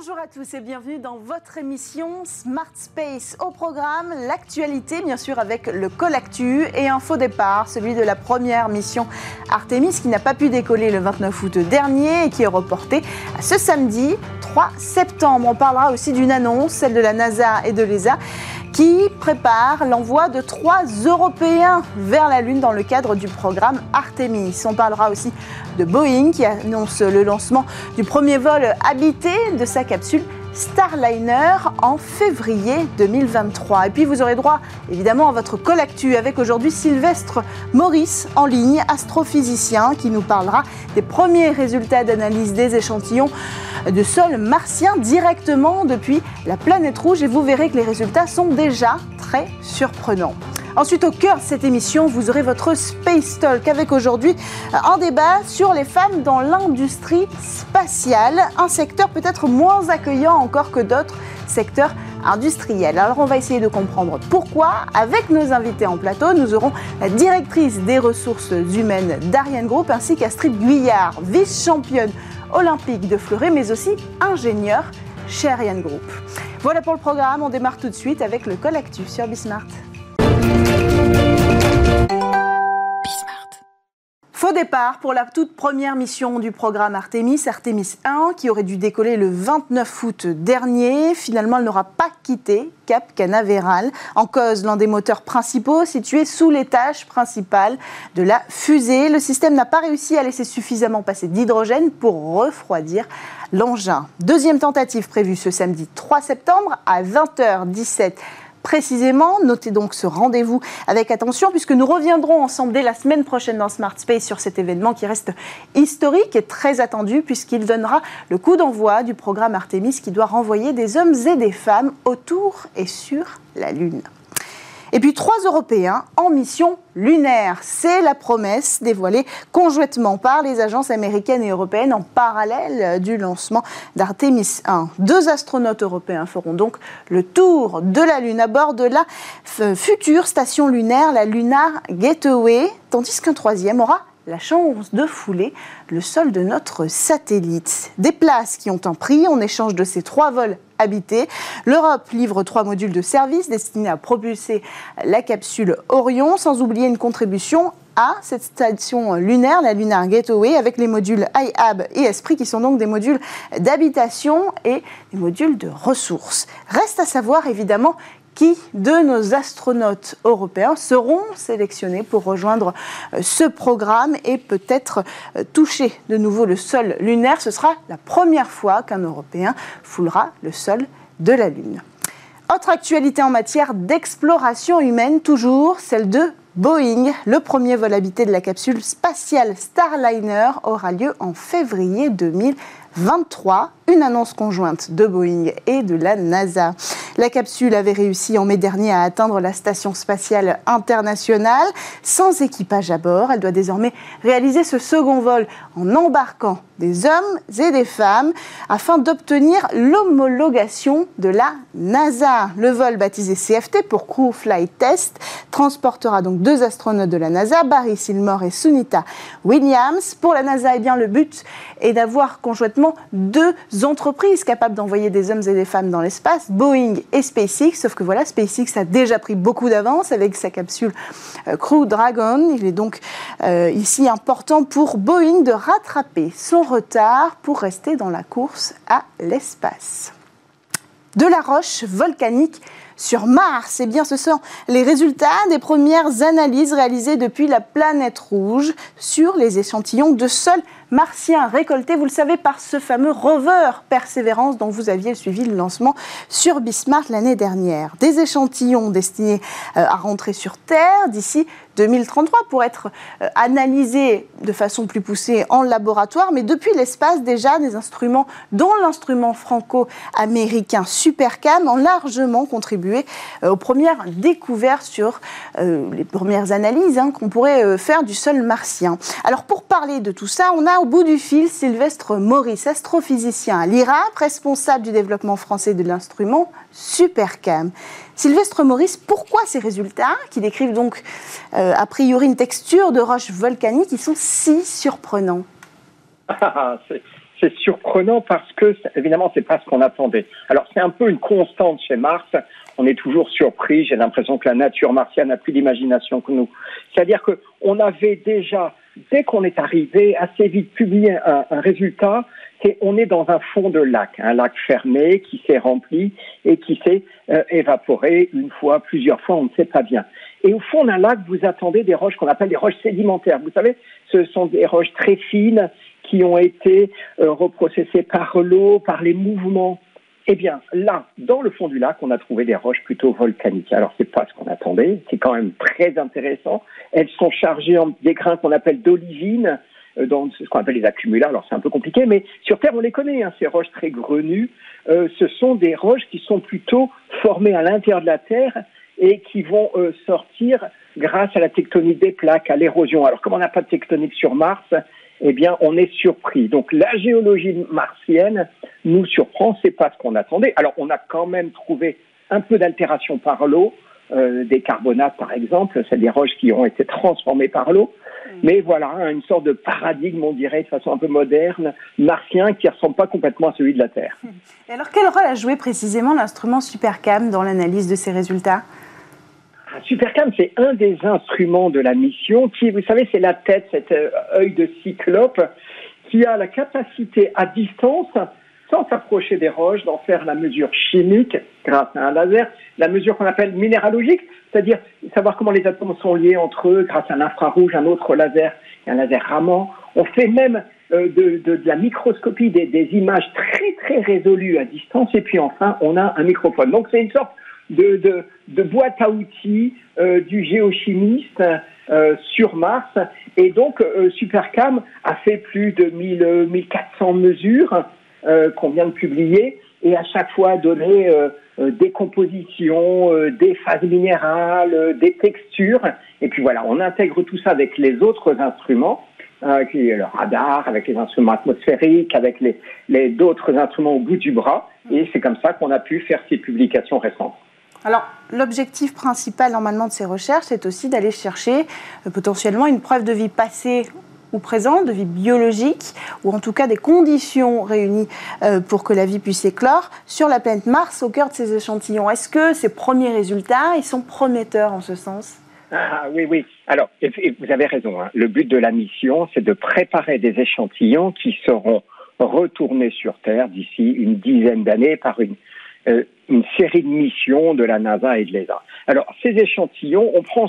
Bonjour à tous et bienvenue dans votre émission Smart Space. Au programme, l'actualité, bien sûr, avec le Colactu et un faux départ, celui de la première mission Artemis qui n'a pas pu décoller le 29 août dernier et qui est reporté à ce samedi 3 septembre. On parlera aussi d'une annonce, celle de la NASA et de l'ESA qui prépare l'envoi de trois Européens vers la Lune dans le cadre du programme Artemis. On parlera aussi de Boeing qui annonce le lancement du premier vol habité de sa capsule Starliner en février 2023. Et puis vous aurez droit évidemment à votre collectu avec aujourd'hui Sylvestre Maurice en ligne, astrophysicien, qui nous parlera des premiers résultats d'analyse des échantillons de sol martien directement depuis la planète rouge et vous verrez que les résultats sont déjà très surprenants. Ensuite, au cœur de cette émission, vous aurez votre Space Talk avec aujourd'hui un débat sur les femmes dans l'industrie spatiale, un secteur peut-être moins accueillant encore que d'autres secteurs industriels. Alors on va essayer de comprendre pourquoi. Avec nos invités en plateau, nous aurons la directrice des ressources humaines d'Ariane Group ainsi qu'Astrid Guyard, vice-championne olympique de fleuret, mais aussi ingénieure chez Ariane Group. Voilà pour le programme, on démarre tout de suite avec le Colactu sur Bismart. Faux départ pour la toute première mission du programme Artemis, Artemis 1, qui aurait dû décoller le 29 août dernier. Finalement, elle n'aura pas quitté Cap Canaveral. En cause, l'un des moteurs principaux situé sous l'étage principal de la fusée. Le système n'a pas réussi à laisser suffisamment passer d'hydrogène pour refroidir l'engin. Deuxième tentative prévue ce samedi 3 septembre à 20h17 précisément. Notez donc ce rendez-vous avec attention puisque nous reviendrons ensemble dès la semaine prochaine dans Smart Space sur cet événement qui reste historique et très attendu puisqu'il donnera le coup d'envoi du programme Artemis qui doit renvoyer des hommes et des femmes autour et sur la Lune. Et puis trois Européens en mission lunaire. C'est la promesse dévoilée conjointement par les agences américaines et européennes en parallèle du lancement d'Artemis 1. Deux astronautes européens feront donc le tour de la Lune à bord de la future station lunaire, la Lunar Gateway, tandis qu'un troisième aura la chance de fouler le sol de notre satellite. Des places qui ont un prix en échange de ces trois vols habités. L'Europe livre trois modules de service destinés à propulser la capsule Orion, sans oublier une contribution à cette station lunaire, la Lunar Gateway, avec les modules iHab et Esprit, qui sont donc des modules d'habitation et des modules de ressources. Reste à savoir évidemment qui de nos astronautes européens seront sélectionnés pour rejoindre euh, ce programme et peut-être euh, toucher de nouveau le sol lunaire. Ce sera la première fois qu'un Européen foulera le sol de la Lune. Autre actualité en matière d'exploration humaine, toujours celle de Boeing. Le premier vol habité de la capsule spatiale Starliner aura lieu en février 2023 une annonce conjointe de Boeing et de la NASA. La capsule avait réussi en mai dernier à atteindre la station spatiale internationale sans équipage à bord. Elle doit désormais réaliser ce second vol en embarquant des hommes et des femmes afin d'obtenir l'homologation de la NASA. Le vol baptisé CFT pour Crew Flight Test transportera donc deux astronautes de la NASA, Barry Silmore et Sunita Williams. Pour la NASA, eh bien, le but est d'avoir conjointement deux entreprises capables d'envoyer des hommes et des femmes dans l'espace, Boeing et SpaceX. Sauf que voilà, SpaceX a déjà pris beaucoup d'avance avec sa capsule euh, Crew Dragon. Il est donc euh, ici important pour Boeing de rattraper son retard pour rester dans la course à l'espace. De la roche volcanique sur Mars. Eh bien, ce sont les résultats des premières analyses réalisées depuis la planète rouge sur les échantillons de sol martien récoltés, vous le savez, par ce fameux rover Persévérance dont vous aviez suivi le lancement sur Bismarck l'année dernière. Des échantillons destinés euh, à rentrer sur Terre d'ici 2033 pour être euh, analysés de façon plus poussée en laboratoire, mais depuis l'espace déjà des instruments dont l'instrument franco-américain Supercam ont largement contribué euh, aux premières découvertes sur les premières analyses hein, qu'on pourrait faire du sol martien. Alors pour parler de tout ça, on a au bout du fil Sylvestre Maurice, astrophysicien à l'IRAP, responsable du développement français de l'instrument Supercam. Sylvestre Maurice, pourquoi ces résultats, qui décrivent donc euh, a priori une texture de roche volcanique, qui sont si surprenants c'est surprenant parce que, évidemment, c'est pas ce qu'on attendait. Alors, c'est un peu une constante chez Mars. On est toujours surpris. J'ai l'impression que la nature martienne a plus d'imagination que nous. C'est-à-dire que on avait déjà, dès qu'on est arrivé, assez vite publié un, un résultat. C'est on est dans un fond de lac, un lac fermé qui s'est rempli et qui s'est euh, évaporé une fois, plusieurs fois, on ne sait pas bien. Et au fond d'un lac, vous attendez des roches qu'on appelle des roches sédimentaires. Vous savez, ce sont des roches très fines qui ont été euh, reprocessées par l'eau, par les mouvements. Eh bien, là, dans le fond du lac, on a trouvé des roches plutôt volcaniques. Alors, c'est pas ce qu'on attendait. C'est quand même très intéressant. Elles sont chargées en des grains qu'on appelle d'olivine, euh, dans ce qu'on appelle les accumulats. Alors, c'est un peu compliqué, mais sur Terre, on les connaît, hein, ces roches très grenues. Euh, ce sont des roches qui sont plutôt formées à l'intérieur de la Terre et qui vont euh, sortir grâce à la tectonique des plaques, à l'érosion. Alors, comme on n'a pas de tectonique sur Mars, eh bien, on est surpris. Donc, la géologie martienne nous surprend, c'est pas ce qu'on attendait. Alors, on a quand même trouvé un peu d'altération par l'eau, euh, des carbonates par exemple, c'est des roches qui ont été transformées par l'eau. Mm. Mais voilà, hein, une sorte de paradigme, on dirait, de façon un peu moderne, martien, qui ne ressemble pas complètement à celui de la Terre. Et alors, quel rôle a joué précisément l'instrument Supercam dans l'analyse de ces résultats? Supercam, c'est un des instruments de la mission qui, vous savez, c'est la tête, cet euh, œil de cyclope, qui a la capacité à distance, sans s'approcher des roches, d'en faire la mesure chimique grâce à un laser, la mesure qu'on appelle minéralogique, c'est-à-dire savoir comment les atomes sont liés entre eux grâce à un infrarouge, un autre laser, un laser ramant. On fait même euh, de, de, de, la microscopie des, des, images très très résolues à distance, et puis enfin on a un microphone. Donc c'est une sorte de, de, de boîte à outils euh, du géochimiste euh, sur Mars. Et donc, euh, Supercam a fait plus de 1000, 1400 mesures euh, qu'on vient de publier et à chaque fois donné euh, des compositions, des phases minérales, des textures. Et puis voilà, on intègre tout ça avec les autres instruments. Euh, qui est le radar, avec les instruments atmosphériques, avec les, les d'autres instruments au bout du bras. Et c'est comme ça qu'on a pu faire ces publications récentes. Alors, l'objectif principal normalement de ces recherches, c'est aussi d'aller chercher euh, potentiellement une preuve de vie passée ou présente, de vie biologique, ou en tout cas des conditions réunies euh, pour que la vie puisse éclore sur la planète Mars au cœur de ces échantillons. Est-ce que ces premiers résultats, ils sont prometteurs en ce sens? Ah oui, oui. Alors, vous avez raison. Hein. Le but de la mission, c'est de préparer des échantillons qui seront retournés sur Terre d'ici une dizaine d'années par une, euh, une série de missions de la NASA et de l'ESA. Alors, ces échantillons, on prend,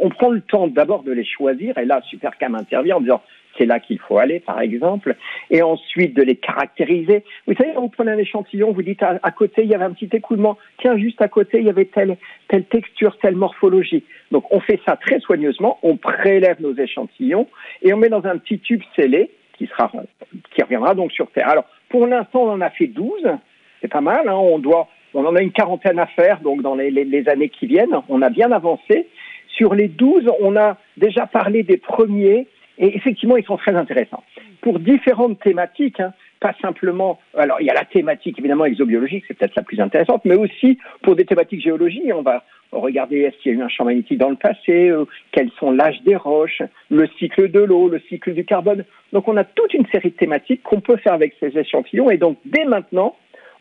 on prend le temps d'abord de les choisir, et là, Supercam intervient en disant c'est là qu'il faut aller, par exemple, et ensuite de les caractériser. Vous savez, vous prenez un échantillon, vous dites à, à, côté, il y avait un petit écoulement, tiens, juste à côté, il y avait telle, telle texture, telle morphologie. Donc, on fait ça très soigneusement, on prélève nos échantillons, et on met dans un petit tube scellé, qui, sera, qui reviendra donc sur Terre. Alors, pour l'instant, on en a fait 12, c'est pas mal, hein, on doit on en a une quarantaine à faire, donc dans les, les, les, années qui viennent. On a bien avancé. Sur les 12, on a déjà parlé des premiers, et effectivement, ils sont très intéressants. Pour différentes thématiques, hein, pas simplement. Alors, il y a la thématique évidemment exobiologique, c'est peut-être la plus intéressante, mais aussi pour des thématiques géologiques, on va regarder est-ce qu'il y a eu un champ magnétique dans le passé, euh, quels sont l'âge des roches, le cycle de l'eau, le cycle du carbone. Donc, on a toute une série de thématiques qu'on peut faire avec ces échantillons, et donc dès maintenant,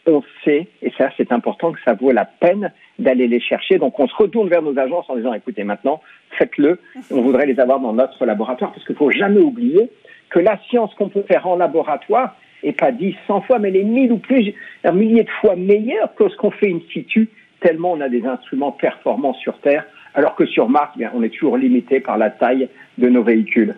on sait, et ça c'est important, que ça vaut la peine d'aller les chercher. Donc on se retourne vers nos agences en disant, écoutez, maintenant, faites-le, on voudrait les avoir dans notre laboratoire, parce qu'il ne faut jamais oublier que la science qu'on peut faire en laboratoire, et pas dix, cent fois, mais les mille ou plus, un millier de fois meilleure que ce qu'on fait in situ, tellement on a des instruments performants sur Terre, alors que sur Mars, bien, on est toujours limité par la taille de nos véhicules.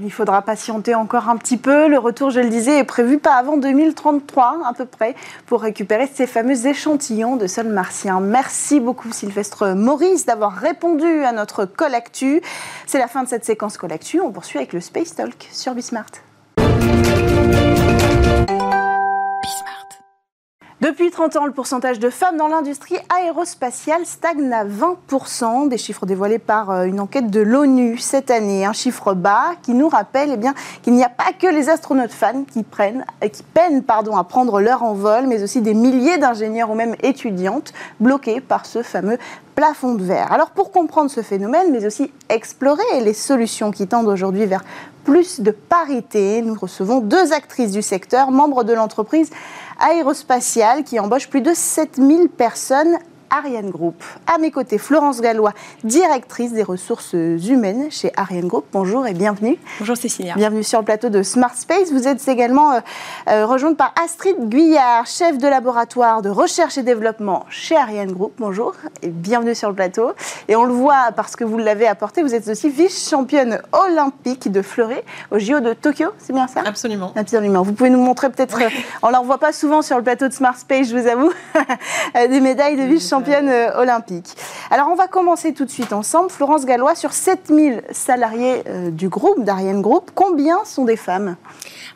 Il faudra patienter encore un petit peu. Le retour, je le disais, est prévu pas avant 2033 à peu près pour récupérer ces fameux échantillons de sol martien. Merci beaucoup Sylvestre Maurice d'avoir répondu à notre Colactu. C'est la fin de cette séquence Colactu. On poursuit avec le Space Talk sur Bismart. Depuis 30 ans, le pourcentage de femmes dans l'industrie aérospatiale stagne à 20%, des chiffres dévoilés par euh, une enquête de l'ONU cette année. Un chiffre bas qui nous rappelle eh qu'il n'y a pas que les astronautes fans qui, euh, peinent à prendre leur envol, mais aussi des milliers d'ingénieurs ou même étudiantes bloqués par ce fameux plafond de verre. Alors pour comprendre ce phénomène, mais aussi explorer les solutions qui tendent aujourd'hui vers plus de parité, nous recevons deux actrices du secteur, membres de l'entreprise aérospatiale qui embauche plus de 7000 personnes Ariane Group. À mes côtés, Florence Gallois, directrice des ressources humaines chez Ariane Group. Bonjour et bienvenue. Bonjour Cécilia. Bienvenue sur le plateau de Smart Space. Vous êtes également euh, euh, rejointe par Astrid Guyard, chef de laboratoire de recherche et développement chez Ariane Group. Bonjour et bienvenue sur le plateau. Et on le voit parce que vous l'avez apporté, vous êtes aussi vice-championne olympique de fleuret au JO de Tokyo, c'est bien ça? Absolument. Absolument. Vous pouvez nous montrer peut-être, euh, on ne l'en voit pas souvent sur le plateau de Smart Space, je vous avoue, des médailles de vice-championne championne euh, olympique. Alors on va commencer tout de suite ensemble. Florence Gallois, sur 7000 salariés euh, du groupe, d'Ariane Group, combien sont des femmes?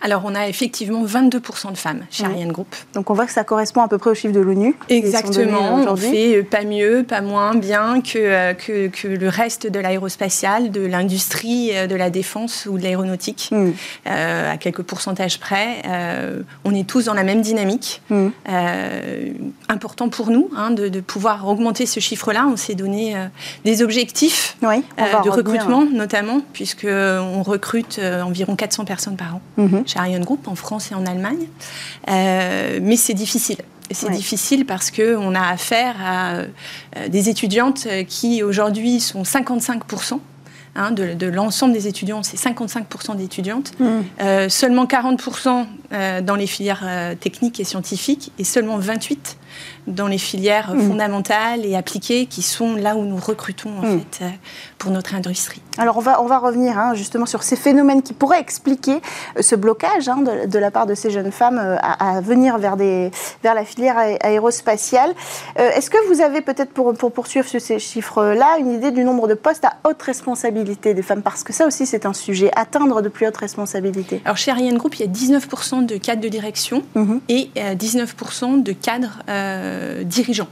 Alors, on a effectivement 22% de femmes chez Ariane Group. Donc, on voit que ça correspond à peu près au chiffre de l'ONU. Exactement. On fait pas mieux, pas moins bien que, euh, que, que le reste de l'aérospatial, de l'industrie, de la défense ou de l'aéronautique, hmm. à quelques pourcentages près. on est tous dans la même dynamique. Hmm. important pour nous hein, de, de, pouvoir augmenter ce chiffre-là. On s'est donné euh, des objectifs euh, de recrutement, notamment, puisqu'on recrute euh, environ 400 personnes par an mhm. chez Ariane Group, en France et en Allemagne. mais c'est difficile. C'est difficile parce qu'on a affaire à des étudiantes qui aujourd'hui sont 55%. Hein, de, l'ensemble des étudiants, c'est 55% d'étudiantes, mhm. seulement 40% dans les filières techniques et scientifiques et seulement 28% dans les filières mmh. fondamentales et appliquées qui sont là où nous recrutons en mmh. fait euh, pour notre industrie. Alors on va, on va revenir hein, justement sur ces phénomènes qui pourraient expliquer euh, ce blocage hein, de, la part de ces jeunes femmes euh, à, venir vers, des, vers la filière aérospatiale. Est-ce que vous avez peut-être pour, pour poursuivre sur ces chiffres-là une idée du nombre de postes à haute responsabilité des femmes? Parce que ça aussi c'est un sujet, atteindre de plus haute responsabilité. Alors chez Ariane Group, il y a 19% de cadres de direction mmh. et 19% de cadres euh, dirigeants.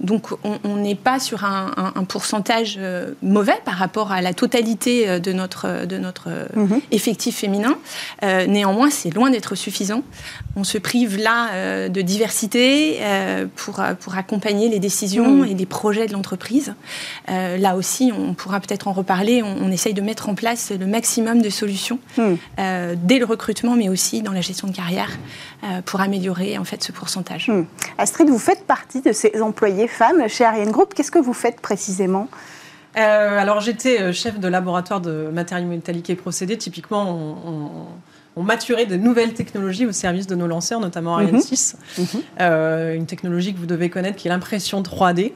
Donc on n'est pas sur un, pourcentage euh, mauvais par rapport à la totalité euh, de notre, de notre mhm. effectif féminin. néanmoins, c'est loin d'être suffisant. On se prive là de diversité pour, pour accompagner les décisions mhm. et les projets de l'entreprise. là aussi, on pourra peut-être en reparler. On, essaye de mettre en place le maximum de solutions mhm. dès le recrutement, mais aussi dans la gestion de carrière pour améliorer en fait ce pourcentage. Astrid, vous faites partie de ces employés femmes chez Ariane Group. Qu'est-ce que vous faites précisément? Euh, alors j'étais euh, chef de laboratoire de matériaux métalliques et procédés. Typiquement, on, maturait de nouvelles technologies au service de nos lanceurs, notamment Ariane 6. Mhm. Mhm. Euh, une technologie que vous devez connaître qui est l'impression 3D.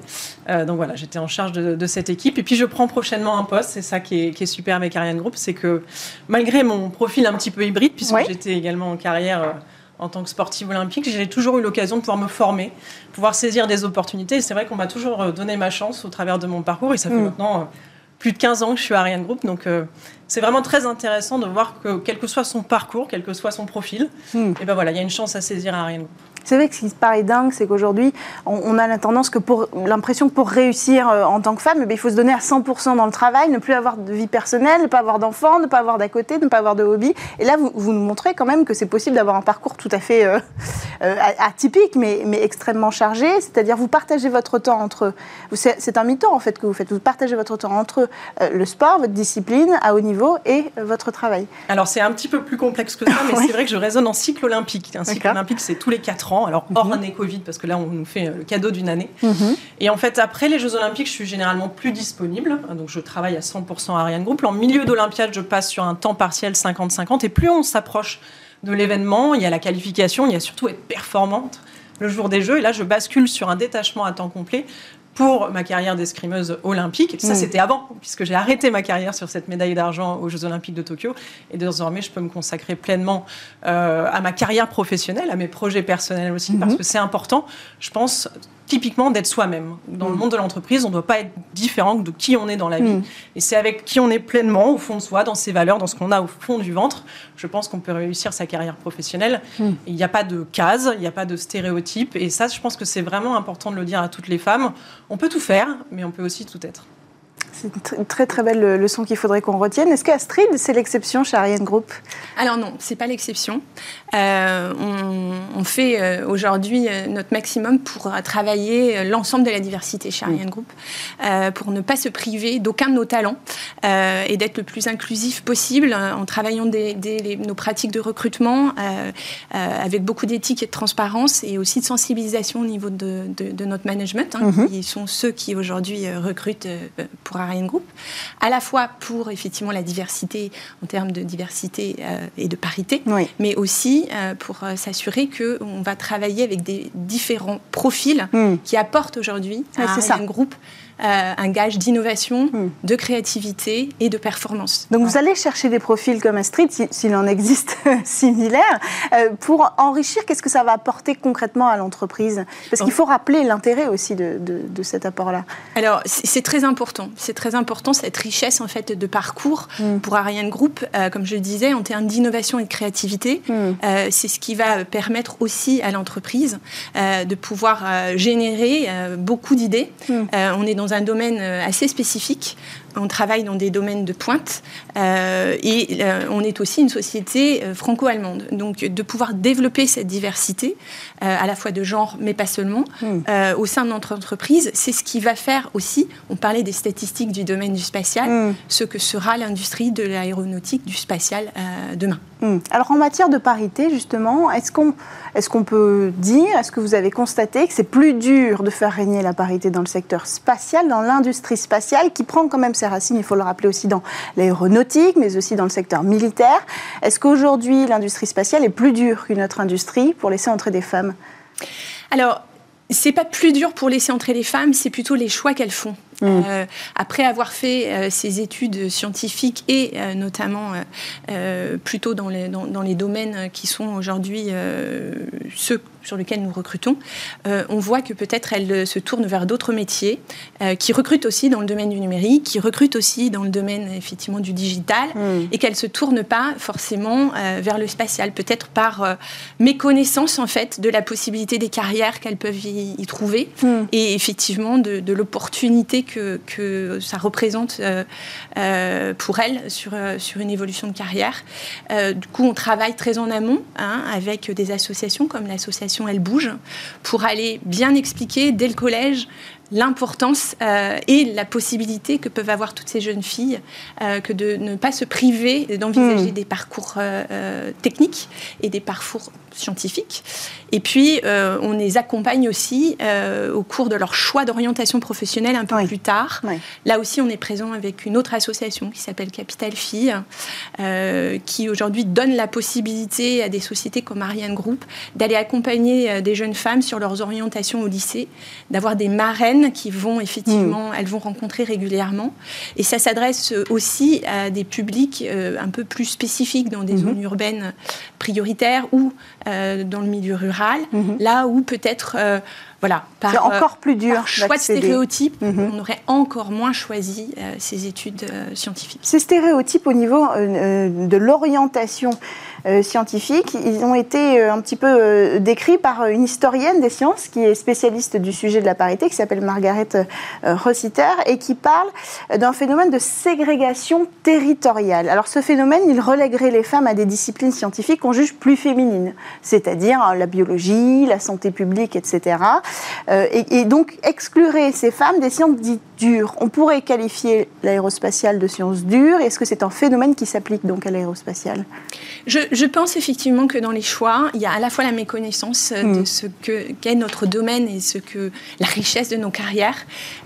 donc voilà, j'étais en charge de, cette équipe. Et puis je prends prochainement un poste, c'est ça qui est, super avec Ariane Group, c'est que malgré mon profil un petit peu hybride, puisque j'étais également en carrière en tant que sportive olympique, j'ai toujours eu l'occasion de pouvoir me former, pouvoir saisir des opportunités. C'est vrai qu'on m'a toujours euh, donné ma chance au travers de mon parcours. Et ça fait mm. maintenant euh, plus de 15 ans que je suis à Ariane Group. Donc euh, c'est vraiment très intéressant de voir que quel que soit son parcours, quel que soit son profil, mm. et ben voilà, il y a une chance à saisir à Ariane. C'est vrai que ce qui paraît dingue, c'est qu'aujourd'hui, on, a la tendance que pour l'impression que pour réussir euh, en tant que femme, eh il faut se donner à 100% dans le travail, ne plus avoir de vie personnelle, ne pas avoir d'enfants, ne pas avoir d'à côté, ne pas avoir de hobby. Et là, vous, vous nous montrez quand même que c'est possible d'avoir un parcours tout à fait euh, euh, atypique, mais, mais, extrêmement chargé. C'est-à-dire, vous partagez votre temps entre. C'est un mi-temps en fait que vous faites. Vous partagez votre temps entre le sport, votre discipline à haut niveau et votre travail. Alors, c'est un petit peu plus complexe que ça, mais c'est vrai que je raisonne en cycle olympique. Un cycle olympique, c'est tous les 4 ans alors hors mhm. année Covid, parce que là, on nous fait le cadeau d'une année. Mhm. Et en fait, après les Jeux Olympiques, je suis généralement plus disponible. Donc, je travaille à 100% à Ariane Group. En milieu d'Olympiade, je passe sur un temps partiel 50-50. Et plus on s'approche de l'événement, il y a la qualification, il y a surtout être performante le jour des Jeux. Et là, je bascule sur un détachement à temps complet pour ma carrière d'escrimeuse olympique. Ça, mm. c'était avant, puisque j'ai arrêté ma carrière sur cette médaille d'argent aux Jeux olympiques de Tokyo. Et désormais, je peux me consacrer pleinement euh, à ma carrière professionnelle, à mes projets personnels aussi, parce mm-hmm. que c'est important, je pense, typiquement d'être soi-même. Dans le mm. monde de l'entreprise, on ne doit pas être différent de qui on est dans la vie. Mm. Et c'est avec qui on est pleinement, au fond de soi, dans ses valeurs, dans ce qu'on a au fond du ventre, je pense qu'on peut réussir sa carrière professionnelle. Mm. Il n'y a pas de case, il n'y a pas de stéréotype. Et ça, je pense que c'est vraiment important de le dire à toutes les femmes. On peut tout faire, mais on peut aussi tout être. C'est une très très belle leçon qu'il faudrait qu'on retienne. Est-ce qu'Astrid, c'est l'exception chez Ariane Group? Alors non, c'est pas l'exception. Euh, on, fait euh, aujourd'hui euh, notre maximum pour travailler l'ensemble de la diversité chez Ariane Group, pour ne pas se priver d'aucun de nos talents et d'être le plus inclusif possible en travaillant des, nos pratiques de recrutement avec beaucoup d'éthique et de transparence et aussi de sensibilisation au niveau de, notre management, hein, mhm. qui sont ceux qui aujourd'hui recrutent pour Ariane Group, à la fois pour effectivement la diversité en termes de diversité et de parité, mais aussi euh, pour euh, s'assurer qu'on va travailler avec des différents profils hmm. qui apportent aujourd'hui à un groupe euh, un gage d'innovation, hmm. de créativité et de performance. Donc vous allez chercher des profils comme Astrid, s'il en existe similaires, euh, pour enrichir, qu'est-ce que ça va apporter concrètement à l'entreprise? Parce qu'il faut rappeler l'intérêt aussi de, cet apport-là. Alors c'est très important, c'est très important cette richesse en fait de parcours hmm. pour Ariane Group, euh, comme je le disais, en termes d'innovation et de créativité. Hmm. c'est ce qui va permettre aussi à l'entreprise de pouvoir générer beaucoup d'idées. on est dans un domaine euh, assez spécifique. On travaille dans des domaines de pointe euh, et euh, on est aussi une société franco-allemande. Donc de pouvoir développer cette diversité, à la fois de genre, mais pas seulement, hmm. au sein de notre entreprise, c'est ce qui va faire aussi, on parlait des statistiques du domaine du spatial, hmm. ce que sera l'industrie de l'aéronautique, du spatial demain. Hmm. Alors en matière de parité, justement, est-ce qu'on est qu'on peut dire, est-ce que vous avez constaté que c'est plus dur de faire régner la parité dans le secteur spatial, dans l'industrie spatiale, qui prend quand même ses racines, il faut le rappeler aussi dans l'aéronautique, mais aussi dans le secteur militaire? Est-ce qu'aujourd'hui l'industrie spatiale est plus dure qu'une autre industrie pour laisser entrer des femmes? Alors, c'est pas plus dur pour laisser entrer les femmes, c'est plutôt les choix qu'elles font. Mmh. Euh, après avoir fait euh, ces études scientifiques et euh, notamment plutôt dans les, dans, les, domaines qui sont aujourd'hui ceux sur lesquels nous recrutons, on voit que peut-être elles se tournent vers d'autres métiers, qui recrutent aussi dans le domaine du numérique, qui recrutent aussi dans le domaine effectivement du digital, mmh. et qu'elles se tournent pas forcément vers le spatial, peut-être par méconnaissance en fait de la possibilité des carrières qu'elles peuvent y, trouver, mmh. et effectivement de, de l'opportunité que, ça représente euh, euh, pour elle sur, euh, sur une évolution de carrière. du coup, on travaille très en amont hein, avec des associations comme l'association Elle Bouge pour aller bien expliquer dès le collège l'importance et la possibilité que peuvent avoir toutes ces jeunes filles que de ne pas se priver d'envisager hmm. des parcours techniques et des parcours scientifiques. Et puis, euh, on les accompagne aussi euh, au cours de leur choix d'orientation professionnelle un peu plus tard. Là aussi, on est présent avec une autre association qui s'appelle Capital Filles, euh, qui aujourd'hui donne la possibilité à des sociétés comme Ariane Group d'aller accompagner des jeunes femmes sur leurs orientations au lycée, d'avoir des marraines qui vont effectivement, elles vont rencontrer régulièrement. Et ça s'adresse aussi à des publics un peu plus spécifiques dans des mm-hmm. zones urbaines prioritaires ou dans le milieu rural Mhm. là où peut-être, euh, voilà, par, encore plus dur par choix de stéréotypes, mhm. on aurait encore moins choisi euh, ces études euh, scientifiques. Ces stéréotypes au niveau de l'orientation euh, scientifiques. Ils ont été euh, un petit peu euh, décrits par une historienne des sciences qui est spécialiste du sujet de la parité, qui s'appelle Margaret Rossiter, et qui parle d'un phénomène de ségrégation territoriale. Alors ce phénomène, il relèguerait les femmes à des disciplines scientifiques qu'on juge plus féminines, c'est-à-dire la biologie, la santé publique, etc. Et, et donc exclurait ces femmes des sciences dites dures. On pourrait qualifier l'aérospatiale de science dure. Est-ce que c'est un phénomène qui s'applique donc à l'aérospatiale? Je, je, pense effectivement que dans les choix, il y a à la fois la méconnaissance euh, de mm. ce qu'est notre domaine et ce que la richesse de nos carrières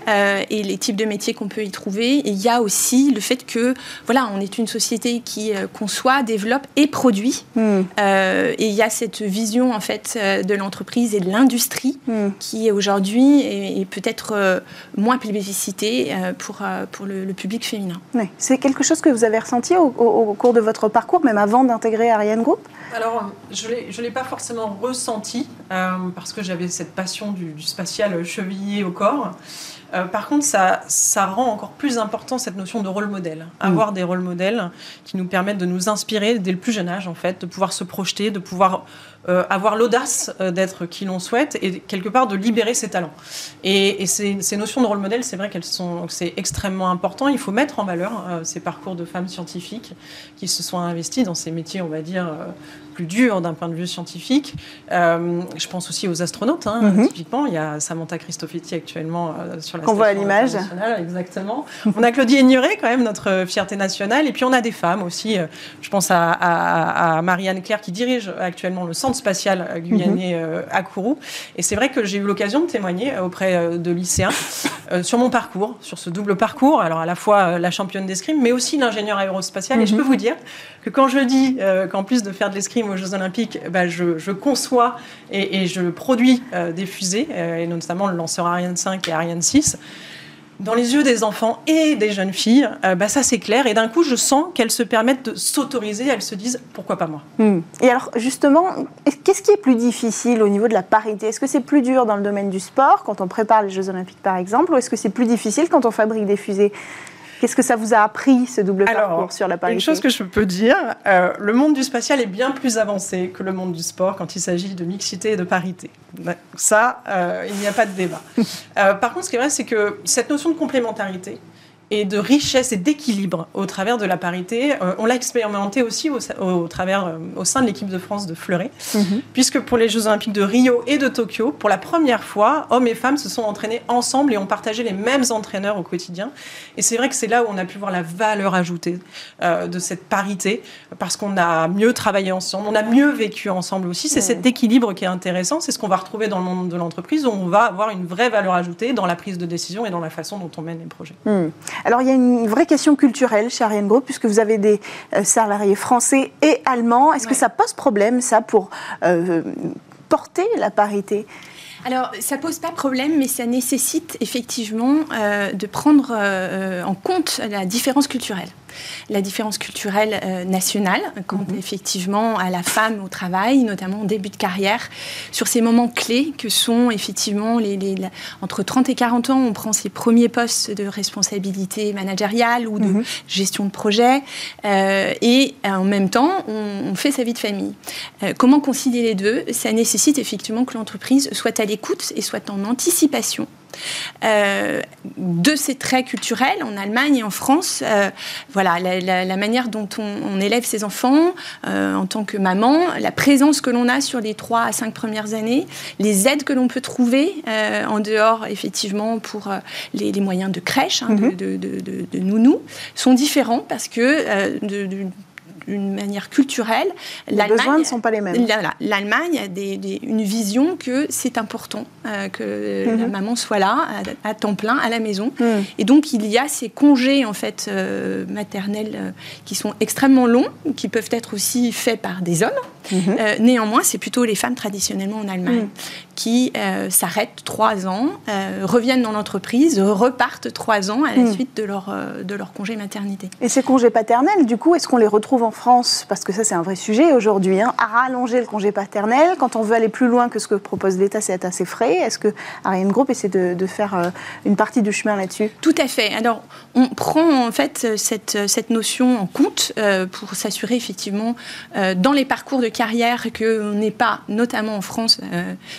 euh, et les types de métiers qu'on peut y trouver. Et il y a aussi le fait que voilà, on est une société qui euh, conçoit, développe et produit. Mm. et il y a cette vision en fait de l'entreprise et de l'industrie mm. qui aujourd'hui est, peut-être moins plébiscitée pour, pour le, public féminin. C'est quelque chose que vous avez ressenti au, au cours de votre parcours, même avant d'intégrer Ariane Group? Alors, je ne l'ai pas forcément ressenti euh, parce que j'avais cette passion du, spatial chevillé au corps. Euh, par contre, ça, ça rend encore plus important cette notion de rôle modèle. Mm. Avoir des rôles modèles qui nous permettent de nous inspirer dès le plus jeune âge, en fait, de pouvoir se projeter, de pouvoir euh, avoir l'audace euh, d'être qui l'on souhaite et quelque part de libérer ses talents. Et, ces, notions de rôle modèle, c'est vrai qu'elles sont, c'est extrêmement important. Il faut mettre en valeur ces parcours de femmes scientifiques qui se sont investies dans ces métiers, on va dire, plus dur d'un point de vue scientifique. Euh, je pense aussi aux astronautes, hein, mhm. typiquement. Il y a Samantha Cristofetti actuellement euh, sur la Qu'on voit à l'image. Exactement. on a Claudie Aigneret, quand même, notre fierté nationale. Et puis on a des femmes aussi. Euh, je pense à, Marianne Claire qui dirige actuellement le centre spatial guyanais mhm. à Kourou. Et c'est vrai que j'ai eu l'occasion de témoigner auprès de lycéens sur mon parcours, sur ce double parcours. Alors à la fois la championne d'escrime, mais aussi l'ingénieur aérospatial. Et je mhm. peux vous dire que quand je dis qu'en plus de faire de l'escrime, aux Jeux Olympiques, bah, je, conçois et, je produis euh, des fusées, euh, et notamment le lanceur Ariane 5 et Ariane 6 dans les yeux des enfants et des jeunes filles, euh, bah, ça c'est clair. Et d'un coup, je sens qu'elles se permettent de s'autoriser, elles se disent pourquoi pas moi? Hmm. Et alors justement, qu'est-ce qui est plus difficile au niveau de la parité? Est-ce que c'est plus dur dans le domaine du sport, quand on prépare les Jeux Olympiques par exemple, ou est-ce que c'est plus difficile quand on fabrique des fusées? Qu'est-ce que ça vous a appris, ce double parcours sur la parité Une chose que je peux dire, euh, le monde du spatial est bien plus avancé que le monde du sport quand il s'agit de mixité et de parité. Ça, euh, il n'y a pas de débat. Euh, par contre, ce qui est vrai, c'est que cette notion de complémentarité, et de richesse et d'équilibre au travers de la parité. Euh, on l'a expérimenté aussi au, au, travers, euh, au sein de l'équipe de France de fleuret, mhm. puisque pour les Jeux Olympiques de Rio et de Tokyo, pour la première fois, hommes et femmes se sont entraînés ensemble et ont partagé les mêmes entraîneurs au quotidien. Et c'est vrai que c'est là où on a pu voir la valeur ajoutée euh, de cette parité, parce qu'on a mieux travaillé ensemble, on a mieux vécu ensemble aussi. C'est cet équilibre qui est intéressant, c'est ce qu'on va retrouver dans le monde de l'entreprise, où on va avoir une vraie valeur ajoutée dans la prise de décision et dans la façon dont on mène les projets. Hmm. Alors il y a une vraie question culturelle chez Ariane Group, puisque vous avez des euh, salariés français et allemands. Est-ce que ça pose problème, ça, pour euh, porter la parité? Alors, ça pose pas problème, mais ça nécessite effectivement euh, de prendre en compte la différence culturelle la différence culturelle euh, nationale, quand mhm. effectivement à la femme au travail, notamment au début de carrière, sur ces moments clés que sont effectivement les, entre 30 et 40 ans, on prend ses premiers postes de responsabilité managériale ou de mhm. gestion de projet, euh, et en même temps, on, fait sa vie de famille. Euh, comment concilier les deux? Ça nécessite effectivement que l'entreprise soit à l'écoute et soit en anticipation euh, de ces traits culturels en Allemagne et en France. Euh, voilà, la, manière dont on, élève ses enfants euh, en tant que maman, la présence que l'on a sur les trois à cinq premières années, les aides que l'on peut trouver en dehors, effectivement, pour les, moyens de crèche, hein, mhm. de, de, nounou, sont différents parce que de, d'une manière culturelle. Les besoins ne sont pas les mêmes. L'Allemagne a des, une vision que c'est important euh, que la mhm. maman soit là à, temps plein à la maison. Mhm. Et donc il y a ces congés en fait euh, maternels euh, qui sont extrêmement longs, qui peuvent être aussi faits par des hommes. Mhm. néanmoins, c'est plutôt les femmes traditionnellement en Allemagne qui s'arrêtent trois ans, reviennent dans l'entreprise, repartent trois ans à la suite de leur, de leur congé maternité. Et ces congés paternels, du coup, est-ce qu'on les retrouve en France, parce que ça c'est un vrai sujet aujourd'hui, hein, à rallonger le congé paternel. Quand on veut aller plus loin que ce que propose l'État, c'est assez frais. Est-ce que Ariane Group essaie de, faire euh, une partie du chemin là-dessus? Tout à fait. Alors, on prend en fait cette, cette notion en compte euh, pour s'assurer effectivement euh, dans les parcours de carrière qu'on n'ait pas, notamment en France,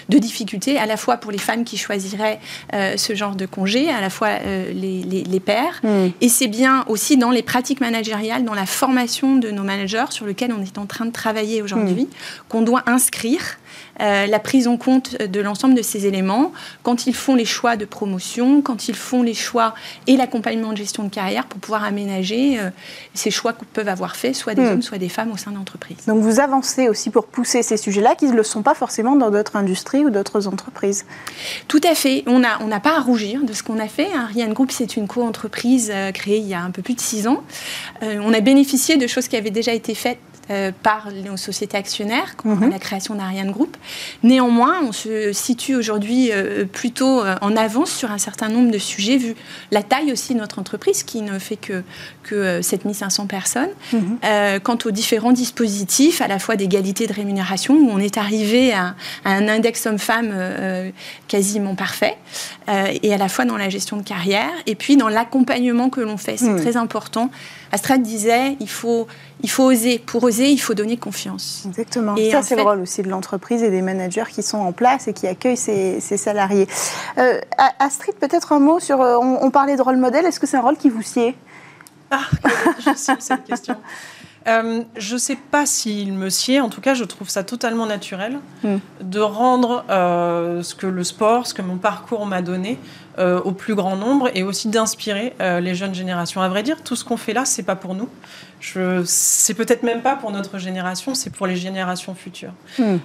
de difficultés, à la fois pour les femmes qui choisiraient ce genre de congé, à la fois les, les, pères. Hmm. Et c'est bien aussi dans les pratiques managériales, dans la formation de nos managers sur lequel on est en train de travailler aujourd'hui, hmm. qu'on doit inscrire euh, la prise en compte de l'ensemble de ces éléments quand ils font les choix de promotion, quand ils font les choix et l'accompagnement de gestion de carrière pour pouvoir aménager euh, ces choix que peuvent avoir fait soit des hmm. hommes, soit des femmes au sein d'entreprises. Donc vous avancez aussi pour pousser ces sujets-là qui ne le sont pas forcément dans d'autres industries ou d'autres entreprises. Tout à fait. On n'a pas à rougir de ce qu'on a fait. Ariane hein. Group, c'est une co-entreprise euh, créée il y a un peu plus de six ans. on a bénéficié de choses qui avaient déjà été faites par nos sociétés actionnaires, mm la création d'Ariane Group. Néanmoins, on se situe aujourd'hui plutôt en avance sur un certain nombre de sujets, vu la taille aussi de notre entreprise, qui ne fait que, que 7500 personnes. Mhm. quant aux différents dispositifs, à la fois d'égalité de rémunération, où on est arrivé à, un index homme-femme quasiment parfait, et à la fois dans la gestion de carrière, et puis dans l'accompagnement que l'on fait. C'est hmm. très important. Astrid disait, il faut, il faut oser. Pour oser, il faut donner confiance. Exactement. Et ça, c'est le rôle aussi de l'entreprise et des managers qui sont en place et qui accueillent ces, salariés. Euh, Astrid, peut-être un mot sur... Euh, on, parlait de rôle modèle. Est-ce que c'est un rôle qui vous sied? Ah, je sais cette question. Euh, je ne sais pas s'il me sied, en tout cas je trouve ça totalement naturel hmm. de rendre euh, ce que le sport, ce que mon parcours m'a donné euh, au plus grand nombre et aussi d'inspirer les jeunes générations. À vrai dire, tout ce qu'on fait là, c'est pas pour nous. C'est peut-être même pas pour notre génération, c'est pour les générations futures. Hmm.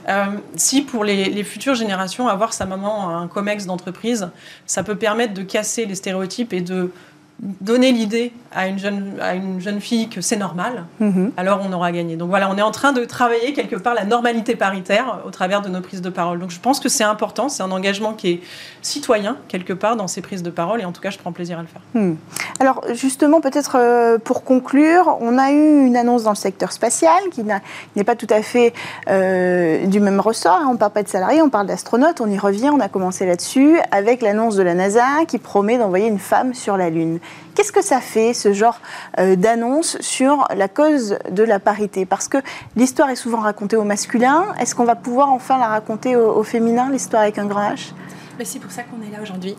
si pour les, les, futures générations, avoir sa maman un COMEX d'entreprise, ça peut permettre de casser les stéréotypes et de donner l'idée à une jeune, à une jeune fille que c'est normal, mhm. alors on aura gagné. Donc voilà, on est en train de travailler quelque part la normalité paritaire au travers de nos prises de parole. Donc je pense que c'est important, c'est un engagement qui est citoyen quelque part dans ces prises de parole et en tout cas je prends plaisir à le faire. Hmm. Alors justement, peut-être euh, pour conclure, on a eu une annonce dans le secteur spatial qui n'est pas tout à fait euh, du même ressort. On ne parle pas de salariés, on parle d'astronautes, on y revient, on a commencé là-dessus avec l'annonce de la NASA qui promet d'envoyer une femme sur la Lune. Qu'est-ce que ça fait, ce genre euh, d'annonce sur la cause de la parité? Parce que l'histoire est souvent racontée au masculin. Est-ce qu'on va pouvoir enfin la raconter au, féminin, l'histoire avec un grand H? Ben, C'est pour ça qu'on est là aujourd'hui.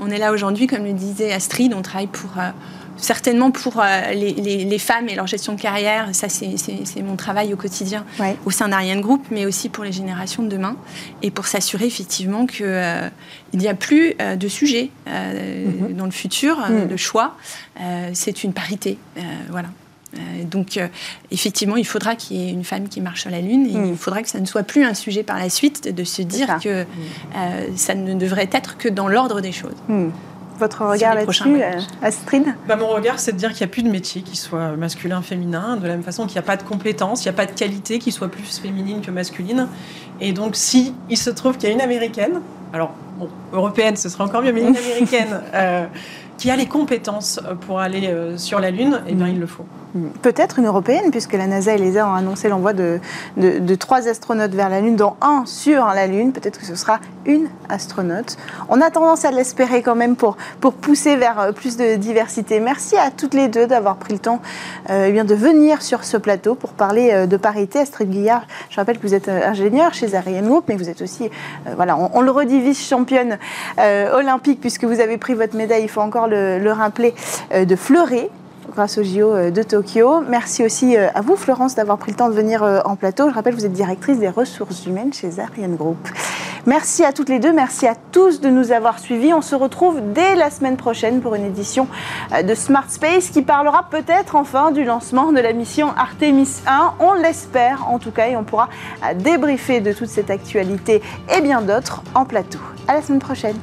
On est là aujourd'hui, comme le disait Astrid, on travaille pour... Euh, certainement pour euh, les, femmes et leur gestion de carrière, ça c'est mon travail au quotidien au sein d'Ariane Group, mais aussi pour les générations de demain et pour s'assurer effectivement qu'il euh, n'y a plus euh, de sujet mhm. dans le futur, mhm. de choix, c'est une parité. voilà. donc, effectivement, il faudra qu'il y ait une femme qui marche sur la Lune et mhm. il faudra que ça ne soit plus un sujet par la suite de se dire que ça ne devrait être que dans l'ordre des choses. Votre regard là-dessus, euh, Astrid bah, Mon regard, c'est de dire qu'il n'y a plus de métier qui soit masculin, féminin, de la même façon qu'il n'y a pas de compétences, il n'y a pas de qualité qui soit plus féminine que masculine. Et donc, si il se trouve qu'il y a une américaine, alors, bon, européenne, ce serait encore mieux, mais une américaine euh, qui a les compétences pour aller euh, sur la Lune, eh bien, il le faut. Peut-être une européenne, puisque la NASA et l'ESA ont annoncé l'envoi de, de, trois astronautes vers la Lune, dont un sur la Lune. Peut-être que ce sera une astronaute. On a tendance à l'espérer quand même pour, pour pousser vers euh, plus de diversité. Merci à toutes les deux d'avoir pris le temps euh, eh bien, de venir sur ce plateau pour parler euh, de parité. Astrid Guillard, je rappelle que vous êtes ingénieur chez Ariane Group, mais vous êtes aussi, voilà, on, le redit, vice-championne olympique, puisque vous avez pris votre médaille, il faut encore le, le rappeler, de fleurer grâce au JO euh, de Tokyo. Merci aussi euh, à vous, Florence, d'avoir pris le temps de venir euh, en plateau. Je rappelle, vous êtes directrice des ressources humaines chez Ariane Group. Merci à toutes les deux, merci à tous de nous avoir suivis. On se retrouve dès la semaine prochaine pour une édition de Smart Space qui parlera peut-être enfin du lancement de la mission Artemis 1. On l'espère en tout cas et on pourra débriefer de toute cette actualité et bien d'autres en plateau. À la semaine prochaine.